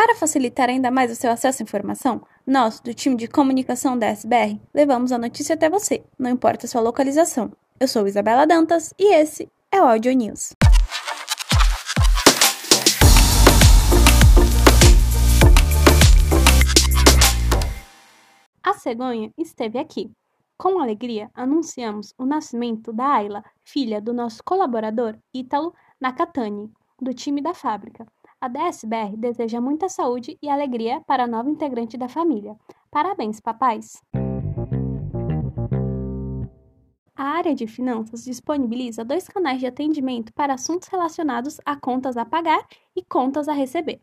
Para facilitar ainda mais o seu acesso à informação, nós, do time de comunicação da SBR, levamos a notícia até você, não importa a sua localização. Eu sou Isabela Dantas e esse é o Audio News. A cegonha esteve aqui. Com alegria, anunciamos o nascimento da Ayla, filha do nosso colaborador Ítalo Nakatani, do time da fábrica. A DSBR deseja muita saúde e alegria para a nova integrante da família. Parabéns, papais! A área de finanças disponibiliza dois canais de atendimento para assuntos relacionados a contas a pagar e contas a receber.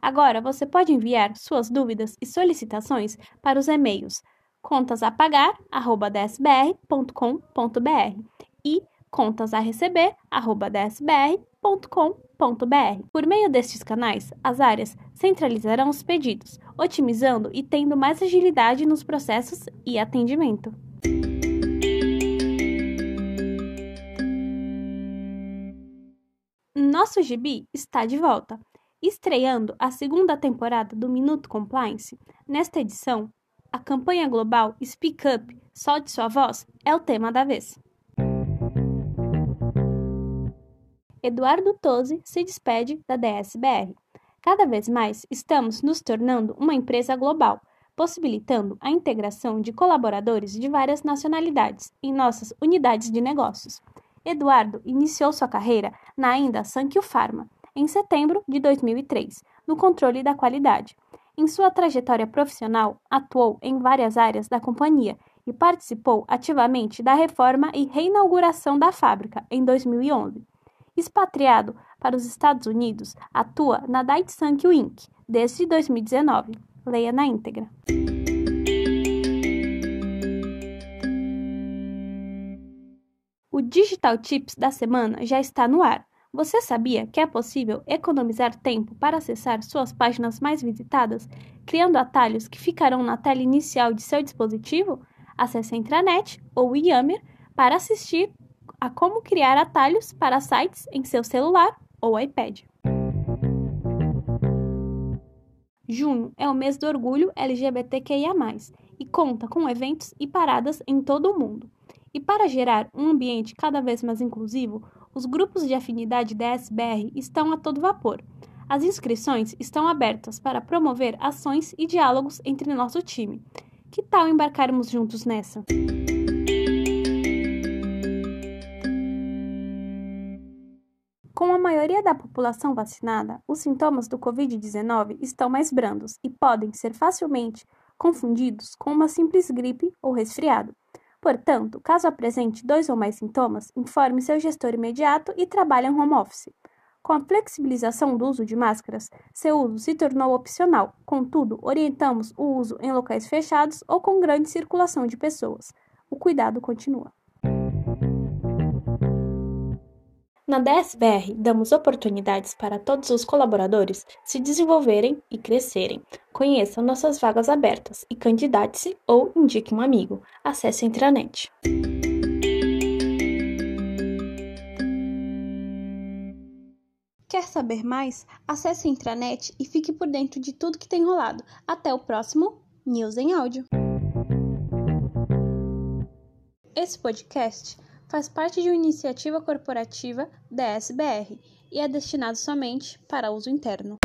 Agora você pode enviar suas dúvidas e solicitações para os e-mails contasapagar@dsbr.com.br e contasaReceber@dsbr.com.br. Por meio destes canais, as áreas centralizarão os pedidos, otimizando e tendo mais agilidade nos processos e atendimento. Nosso gibi está de volta, estreando a segunda temporada do Minuto Compliance. Nesta edição, a campanha global Speak Up, Solte Sua Voz, é o tema da vez. Eduardo Tozzi se despede da DSBR. Cada vez mais estamos nos tornando uma empresa global, possibilitando a integração de colaboradores de várias nacionalidades em nossas unidades de negócios. Eduardo iniciou sua carreira na ainda Sankyo Pharma, em setembro de 2003, no controle da qualidade. Em sua trajetória profissional, atuou em várias áreas da companhia e participou ativamente da reforma e reinauguração da fábrica em 2011. Expatriado para os Estados Unidos, atua na Daiichi Inc. desde 2019. Leia na íntegra. O Digital Tips da semana já está no ar. Você sabia que é possível economizar tempo para acessar suas páginas mais visitadas, criando atalhos que ficarão na tela inicial de seu dispositivo? Acesse a intranet ou o Yammer para assistir a como criar atalhos para sites em seu celular ou iPad. Junho é o mês do orgulho LGBTQIA, e conta com eventos e paradas em todo o mundo. E para gerar um ambiente cada vez mais inclusivo, os grupos de afinidade da SBR estão a todo vapor. As inscrições estão abertas para promover ações e diálogos entre nosso time. Que tal embarcarmos juntos nessa? Maioria da população vacinada, os sintomas do Covid-19 estão mais brandos e podem ser facilmente confundidos com uma simples gripe ou resfriado. Portanto, caso apresente dois ou mais sintomas, informe seu gestor imediato e trabalhe em home office. Com a flexibilização do uso de máscaras, seu uso se tornou opcional, contudo, orientamos o uso em locais fechados ou com grande circulação de pessoas. O cuidado continua. Na DSBR, damos oportunidades para todos os colaboradores se desenvolverem e crescerem. Conheça nossas vagas abertas e candidate-se ou indique um amigo. Acesse a intranet. Quer saber mais? Acesse a intranet e fique por dentro de tudo que tem rolado. Até o próximo News em Áudio. Esse podcast faz parte de uma iniciativa corporativa da SBR e é destinado somente para uso interno.